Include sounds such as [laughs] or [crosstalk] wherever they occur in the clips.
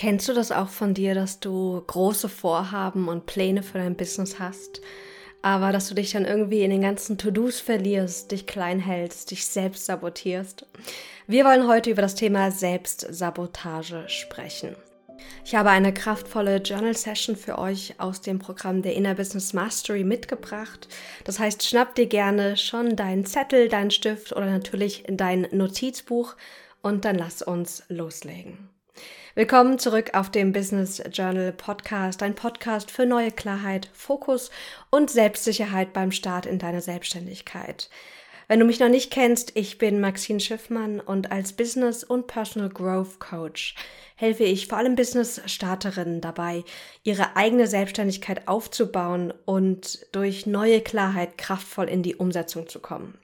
Kennst du das auch von dir, dass du große Vorhaben und Pläne für dein Business hast, aber dass du dich dann irgendwie in den ganzen To-Dos verlierst, dich klein hältst, dich selbst sabotierst? Wir wollen heute über das Thema Selbstsabotage sprechen. Ich habe eine kraftvolle Journal Session für euch aus dem Programm der Inner Business Mastery mitgebracht. Das heißt, schnapp dir gerne schon deinen Zettel, deinen Stift oder natürlich dein Notizbuch und dann lass uns loslegen. Willkommen zurück auf dem Business Journal Podcast, ein Podcast für neue Klarheit, Fokus und Selbstsicherheit beim Start in deine Selbstständigkeit. Wenn du mich noch nicht kennst, ich bin Maxine Schiffmann und als Business und Personal Growth Coach helfe ich vor allem Business-Starterinnen dabei, ihre eigene Selbstständigkeit aufzubauen und durch neue Klarheit kraftvoll in die Umsetzung zu kommen.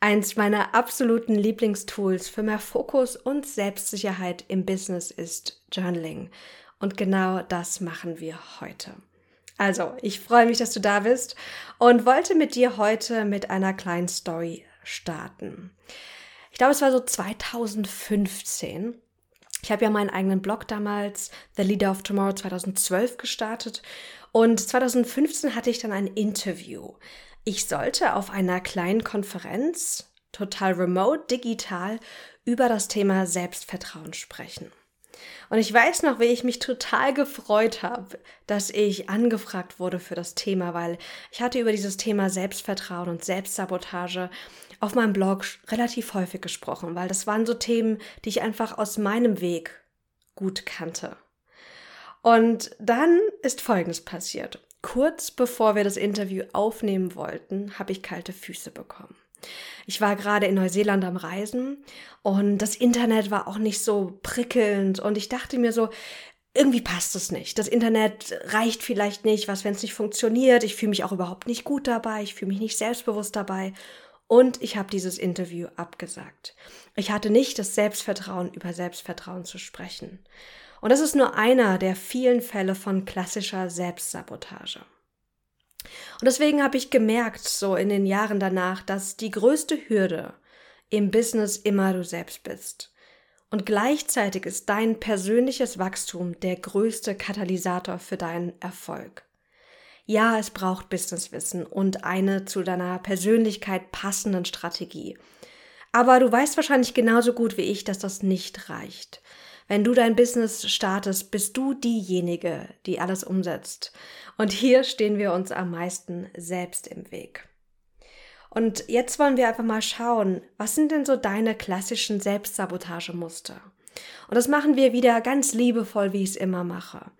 Eins meiner absoluten Lieblingstools für mehr Fokus und Selbstsicherheit im Business ist Journaling. Und genau das machen wir heute. Also, ich freue mich, dass du da bist und wollte mit dir heute mit einer kleinen Story starten. Ich glaube, es war so 2015. Ich habe ja meinen eigenen Blog damals, The Leader of Tomorrow 2012, gestartet. Und 2015 hatte ich dann ein Interview ich sollte auf einer kleinen Konferenz, total remote, digital, über das Thema Selbstvertrauen sprechen. Und ich weiß noch, wie ich mich total gefreut habe, dass ich angefragt wurde für das Thema, weil ich hatte über dieses Thema Selbstvertrauen und Selbstsabotage auf meinem Blog relativ häufig gesprochen, weil das waren so Themen, die ich einfach aus meinem Weg gut kannte. Und dann ist Folgendes passiert. Kurz bevor wir das Interview aufnehmen wollten, habe ich kalte Füße bekommen. Ich war gerade in Neuseeland am Reisen und das Internet war auch nicht so prickelnd und ich dachte mir so, irgendwie passt es nicht. Das Internet reicht vielleicht nicht, was wenn es nicht funktioniert. Ich fühle mich auch überhaupt nicht gut dabei, ich fühle mich nicht selbstbewusst dabei und ich habe dieses Interview abgesagt. Ich hatte nicht das Selbstvertrauen, über Selbstvertrauen zu sprechen. Und das ist nur einer der vielen Fälle von klassischer Selbstsabotage. Und deswegen habe ich gemerkt, so in den Jahren danach, dass die größte Hürde im Business immer du selbst bist. Und gleichzeitig ist dein persönliches Wachstum der größte Katalysator für deinen Erfolg. Ja, es braucht Businesswissen und eine zu deiner Persönlichkeit passenden Strategie. Aber du weißt wahrscheinlich genauso gut wie ich, dass das nicht reicht. Wenn du dein Business startest, bist du diejenige, die alles umsetzt. Und hier stehen wir uns am meisten selbst im Weg. Und jetzt wollen wir einfach mal schauen, was sind denn so deine klassischen Selbstsabotagemuster? Und das machen wir wieder ganz liebevoll, wie ich es immer mache.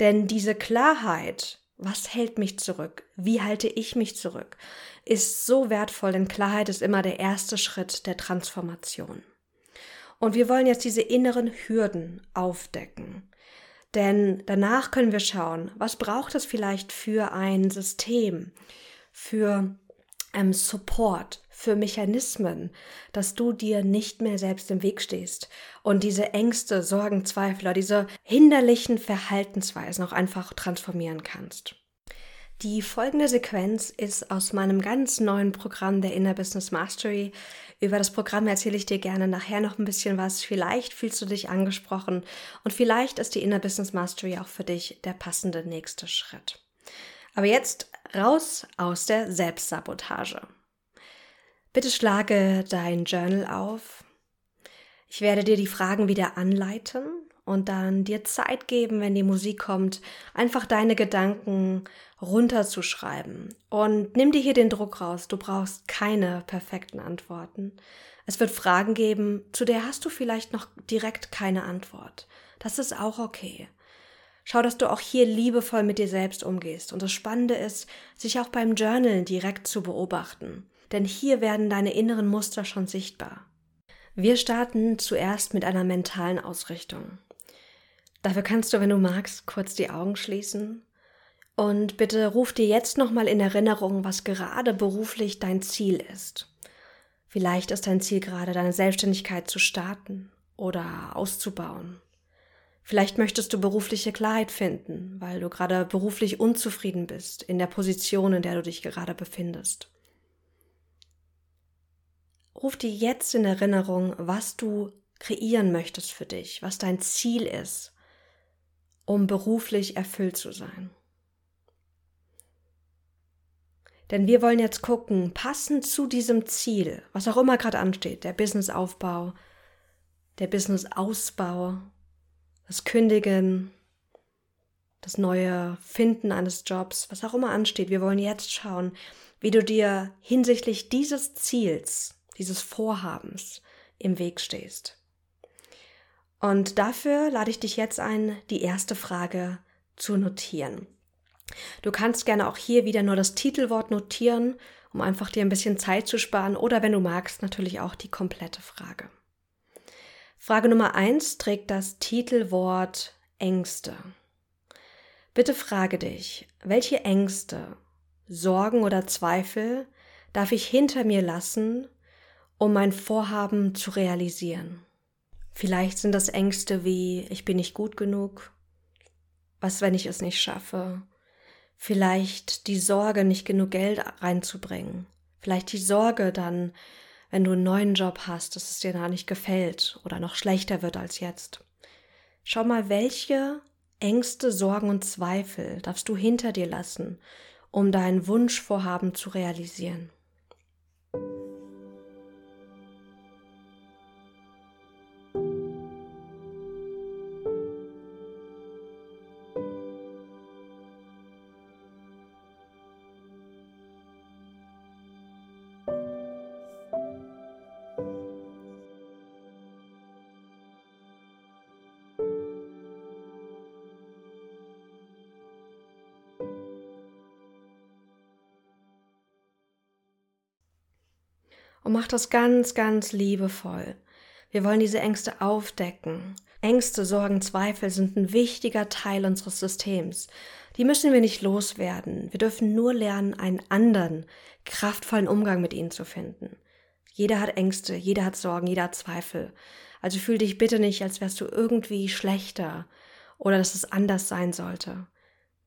Denn diese Klarheit, was hält mich zurück? Wie halte ich mich zurück? Ist so wertvoll, denn Klarheit ist immer der erste Schritt der Transformation. Und wir wollen jetzt diese inneren Hürden aufdecken. Denn danach können wir schauen, was braucht es vielleicht für ein System, für ähm, Support, für Mechanismen, dass du dir nicht mehr selbst im Weg stehst und diese Ängste, Sorgen, Zweifel oder diese hinderlichen Verhaltensweisen auch einfach transformieren kannst. Die folgende Sequenz ist aus meinem ganz neuen Programm der Inner Business Mastery. Über das Programm erzähle ich dir gerne nachher noch ein bisschen was. Vielleicht fühlst du dich angesprochen und vielleicht ist die Inner Business Mastery auch für dich der passende nächste Schritt. Aber jetzt raus aus der Selbstsabotage. Bitte schlage dein Journal auf. Ich werde dir die Fragen wieder anleiten und dann dir Zeit geben, wenn die Musik kommt, einfach deine Gedanken runterzuschreiben. Und nimm dir hier den Druck raus. Du brauchst keine perfekten Antworten. Es wird Fragen geben, zu der hast du vielleicht noch direkt keine Antwort. Das ist auch okay. Schau, dass du auch hier liebevoll mit dir selbst umgehst. Und das Spannende ist, sich auch beim Journal direkt zu beobachten. Denn hier werden deine inneren Muster schon sichtbar. Wir starten zuerst mit einer mentalen Ausrichtung. Dafür kannst du, wenn du magst, kurz die Augen schließen und bitte ruf dir jetzt nochmal in Erinnerung, was gerade beruflich dein Ziel ist. Vielleicht ist dein Ziel gerade, deine Selbstständigkeit zu starten oder auszubauen. Vielleicht möchtest du berufliche Klarheit finden, weil du gerade beruflich unzufrieden bist in der Position, in der du dich gerade befindest. Ruf dir jetzt in Erinnerung, was du kreieren möchtest für dich, was dein Ziel ist, um beruflich erfüllt zu sein. Denn wir wollen jetzt gucken, passend zu diesem Ziel, was auch immer gerade ansteht, der Businessaufbau, der Businessausbau, das Kündigen, das neue Finden eines Jobs, was auch immer ansteht. Wir wollen jetzt schauen, wie du dir hinsichtlich dieses Ziels, dieses Vorhabens im Weg stehst. Und dafür lade ich dich jetzt ein, die erste Frage zu notieren. Du kannst gerne auch hier wieder nur das Titelwort notieren, um einfach dir ein bisschen Zeit zu sparen oder wenn du magst, natürlich auch die komplette Frage. Frage Nummer eins trägt das Titelwort Ängste. Bitte frage dich, welche Ängste, Sorgen oder Zweifel darf ich hinter mir lassen, um mein Vorhaben zu realisieren? Vielleicht sind das Ängste wie ich bin nicht gut genug, was wenn ich es nicht schaffe, vielleicht die Sorge, nicht genug Geld reinzubringen. Vielleicht die Sorge dann, wenn du einen neuen Job hast, dass es dir da nicht gefällt oder noch schlechter wird als jetzt. Schau mal, welche Ängste, Sorgen und Zweifel darfst du hinter dir lassen, um dein Wunschvorhaben zu realisieren. Und mach das ganz, ganz liebevoll. Wir wollen diese Ängste aufdecken. Ängste, Sorgen, Zweifel sind ein wichtiger Teil unseres Systems. Die müssen wir nicht loswerden. Wir dürfen nur lernen, einen anderen, kraftvollen Umgang mit ihnen zu finden. Jeder hat Ängste, jeder hat Sorgen, jeder hat Zweifel. Also fühl dich bitte nicht, als wärst du irgendwie schlechter oder dass es anders sein sollte.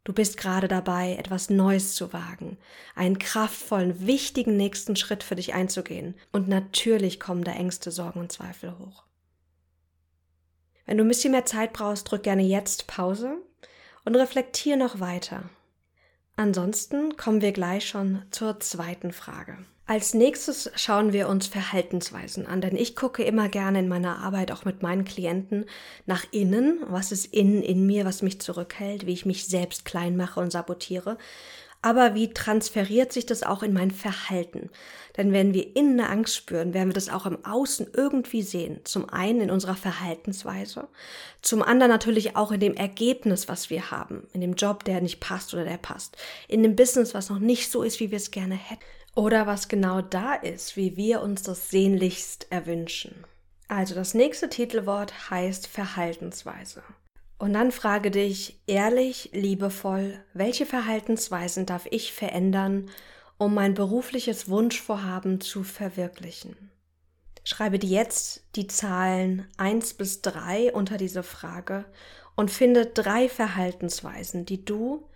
Du bist gerade dabei, etwas Neues zu wagen, einen kraftvollen, wichtigen nächsten Schritt für dich einzugehen. Und natürlich kommen da Ängste, Sorgen und Zweifel hoch. Wenn du ein bisschen mehr Zeit brauchst, drück gerne jetzt Pause und reflektier noch weiter. Ansonsten kommen wir gleich schon zur zweiten Frage. Als nächstes schauen wir uns Verhaltensweisen an, denn ich gucke immer gerne in meiner Arbeit auch mit meinen Klienten nach innen, was ist innen in mir, was mich zurückhält, wie ich mich selbst klein mache und sabotiere, aber wie transferiert sich das auch in mein Verhalten? Denn wenn wir innen eine Angst spüren, werden wir das auch im Außen irgendwie sehen. Zum einen in unserer Verhaltensweise, zum anderen natürlich auch in dem Ergebnis, was wir haben, in dem Job, der nicht passt oder der passt, in dem Business, was noch nicht so ist, wie wir es gerne hätten. Oder was genau da ist, wie wir uns das sehnlichst erwünschen. Also das nächste Titelwort heißt Verhaltensweise. Und dann frage dich ehrlich, liebevoll, welche Verhaltensweisen darf ich verändern, um mein berufliches Wunschvorhaben zu verwirklichen? Schreibe dir jetzt die Zahlen 1 bis 3 unter diese Frage und finde drei Verhaltensweisen, die du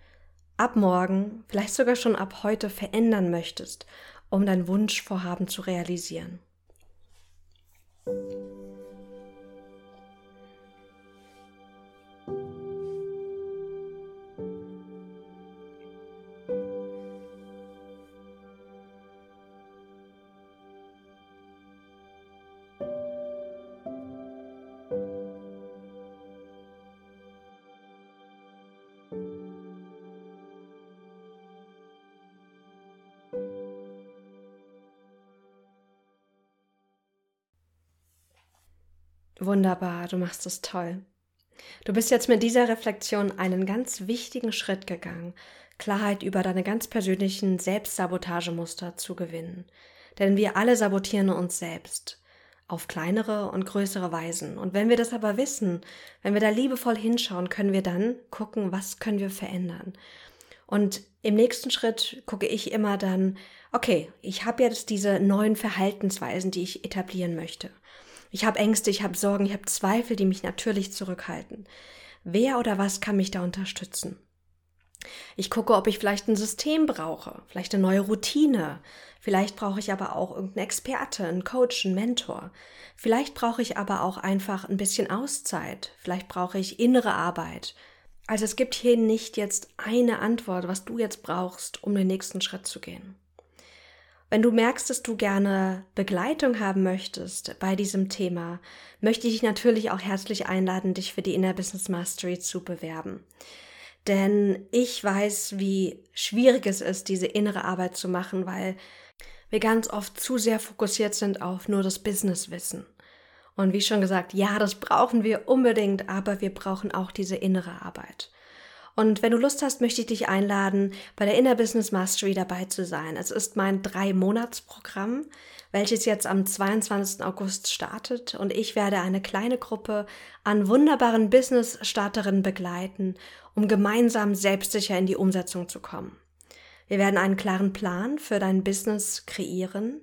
ab morgen, vielleicht sogar schon ab heute verändern möchtest, um dein Wunschvorhaben zu realisieren. Wunderbar, du machst es toll. Du bist jetzt mit dieser Reflexion einen ganz wichtigen Schritt gegangen, Klarheit über deine ganz persönlichen Selbstsabotagemuster zu gewinnen. Denn wir alle sabotieren uns selbst auf kleinere und größere Weisen. Und wenn wir das aber wissen, wenn wir da liebevoll hinschauen, können wir dann gucken, was können wir verändern. Und im nächsten Schritt gucke ich immer dann, okay, ich habe jetzt diese neuen Verhaltensweisen, die ich etablieren möchte. Ich habe Ängste, ich habe Sorgen, ich habe Zweifel, die mich natürlich zurückhalten. Wer oder was kann mich da unterstützen? Ich gucke, ob ich vielleicht ein System brauche, vielleicht eine neue Routine. Vielleicht brauche ich aber auch irgendeinen Experte, einen Coach, einen Mentor. Vielleicht brauche ich aber auch einfach ein bisschen Auszeit. Vielleicht brauche ich innere Arbeit, Also es gibt hier nicht jetzt eine Antwort, was du jetzt brauchst, um den nächsten Schritt zu gehen. Wenn du merkst, dass du gerne Begleitung haben möchtest bei diesem Thema, möchte ich dich natürlich auch herzlich einladen, dich für die Inner Business Mastery zu bewerben. Denn ich weiß, wie schwierig es ist, diese innere Arbeit zu machen, weil wir ganz oft zu sehr fokussiert sind auf nur das Businesswissen. Und wie schon gesagt, ja, das brauchen wir unbedingt, aber wir brauchen auch diese innere Arbeit. Und wenn du Lust hast, möchte ich dich einladen, bei der Inner Business Mastery dabei zu sein. Es ist mein Drei-Monats-Programm, welches jetzt am 22. August startet. Und ich werde eine kleine Gruppe an wunderbaren Business-Starterinnen begleiten, um gemeinsam selbstsicher in die Umsetzung zu kommen. Wir werden einen klaren Plan für dein Business kreieren.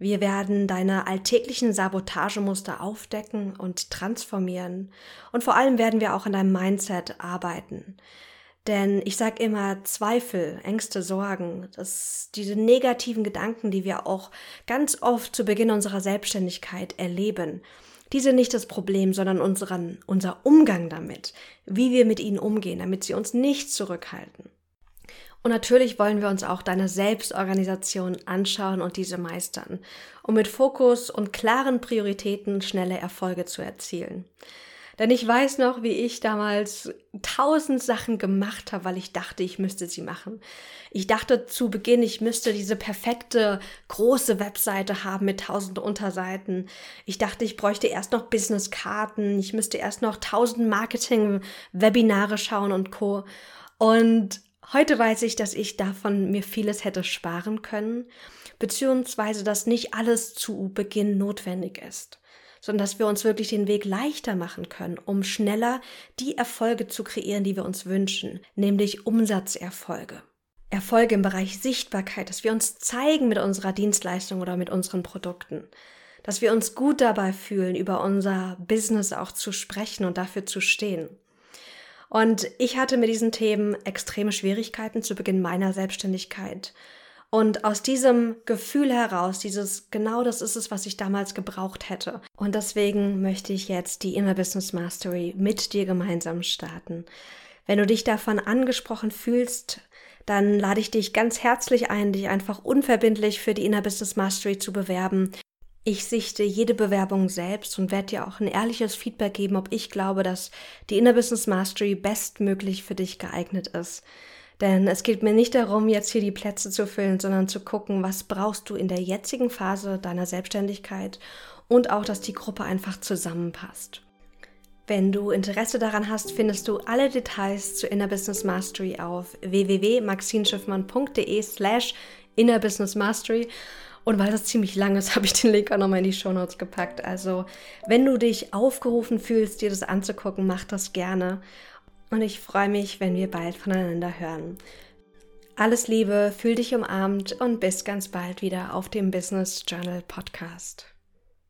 Wir werden deine alltäglichen Sabotagemuster aufdecken und transformieren. Und vor allem werden wir auch an deinem Mindset arbeiten. Denn ich sage immer, Zweifel, Ängste, Sorgen, das, diese negativen Gedanken, die wir auch ganz oft zu Beginn unserer Selbstständigkeit erleben, die sind nicht das Problem, sondern unseren, unser Umgang damit, wie wir mit ihnen umgehen, damit sie uns nicht zurückhalten. Und natürlich wollen wir uns auch deine Selbstorganisation anschauen und diese meistern, um mit Fokus und klaren Prioritäten schnelle Erfolge zu erzielen. Denn ich weiß noch, wie ich damals tausend Sachen gemacht habe, weil ich dachte, ich müsste sie machen. Ich dachte zu Beginn, ich müsste diese perfekte große Webseite haben mit tausend Unterseiten. Ich dachte, ich bräuchte erst noch Businesskarten. Ich müsste erst noch tausend Marketing-Webinare schauen und Co. Und Heute weiß ich, dass ich davon mir vieles hätte sparen können, beziehungsweise dass nicht alles zu Beginn notwendig ist, sondern dass wir uns wirklich den Weg leichter machen können, um schneller die Erfolge zu kreieren, die wir uns wünschen, nämlich Umsatzerfolge. Erfolge im Bereich Sichtbarkeit, dass wir uns zeigen mit unserer Dienstleistung oder mit unseren Produkten, dass wir uns gut dabei fühlen, über unser Business auch zu sprechen und dafür zu stehen. Und ich hatte mit diesen Themen extreme Schwierigkeiten zu Beginn meiner Selbstständigkeit. Und aus diesem Gefühl heraus, dieses genau das ist es, was ich damals gebraucht hätte. Und deswegen möchte ich jetzt die Inner Business Mastery mit dir gemeinsam starten. Wenn du dich davon angesprochen fühlst, dann lade ich dich ganz herzlich ein, dich einfach unverbindlich für die Inner Business Mastery zu bewerben. Ich sichte jede Bewerbung selbst und werde dir auch ein ehrliches Feedback geben, ob ich glaube, dass die Inner Business Mastery bestmöglich für dich geeignet ist. Denn es geht mir nicht darum, jetzt hier die Plätze zu füllen, sondern zu gucken, was brauchst du in der jetzigen Phase deiner Selbstständigkeit und auch, dass die Gruppe einfach zusammenpasst. Wenn du Interesse daran hast, findest du alle Details zur Inner Business Mastery auf www.maxinschiffmann.de slash Inner Business Mastery und weil das ziemlich lang ist, [laughs] habe ich den Link auch nochmal in die Show Notes gepackt. Also, wenn du dich aufgerufen fühlst, dir das anzugucken, mach das gerne. Und ich freue mich, wenn wir bald voneinander hören. Alles Liebe, fühl dich umarmt und bis ganz bald wieder auf dem Business Journal Podcast.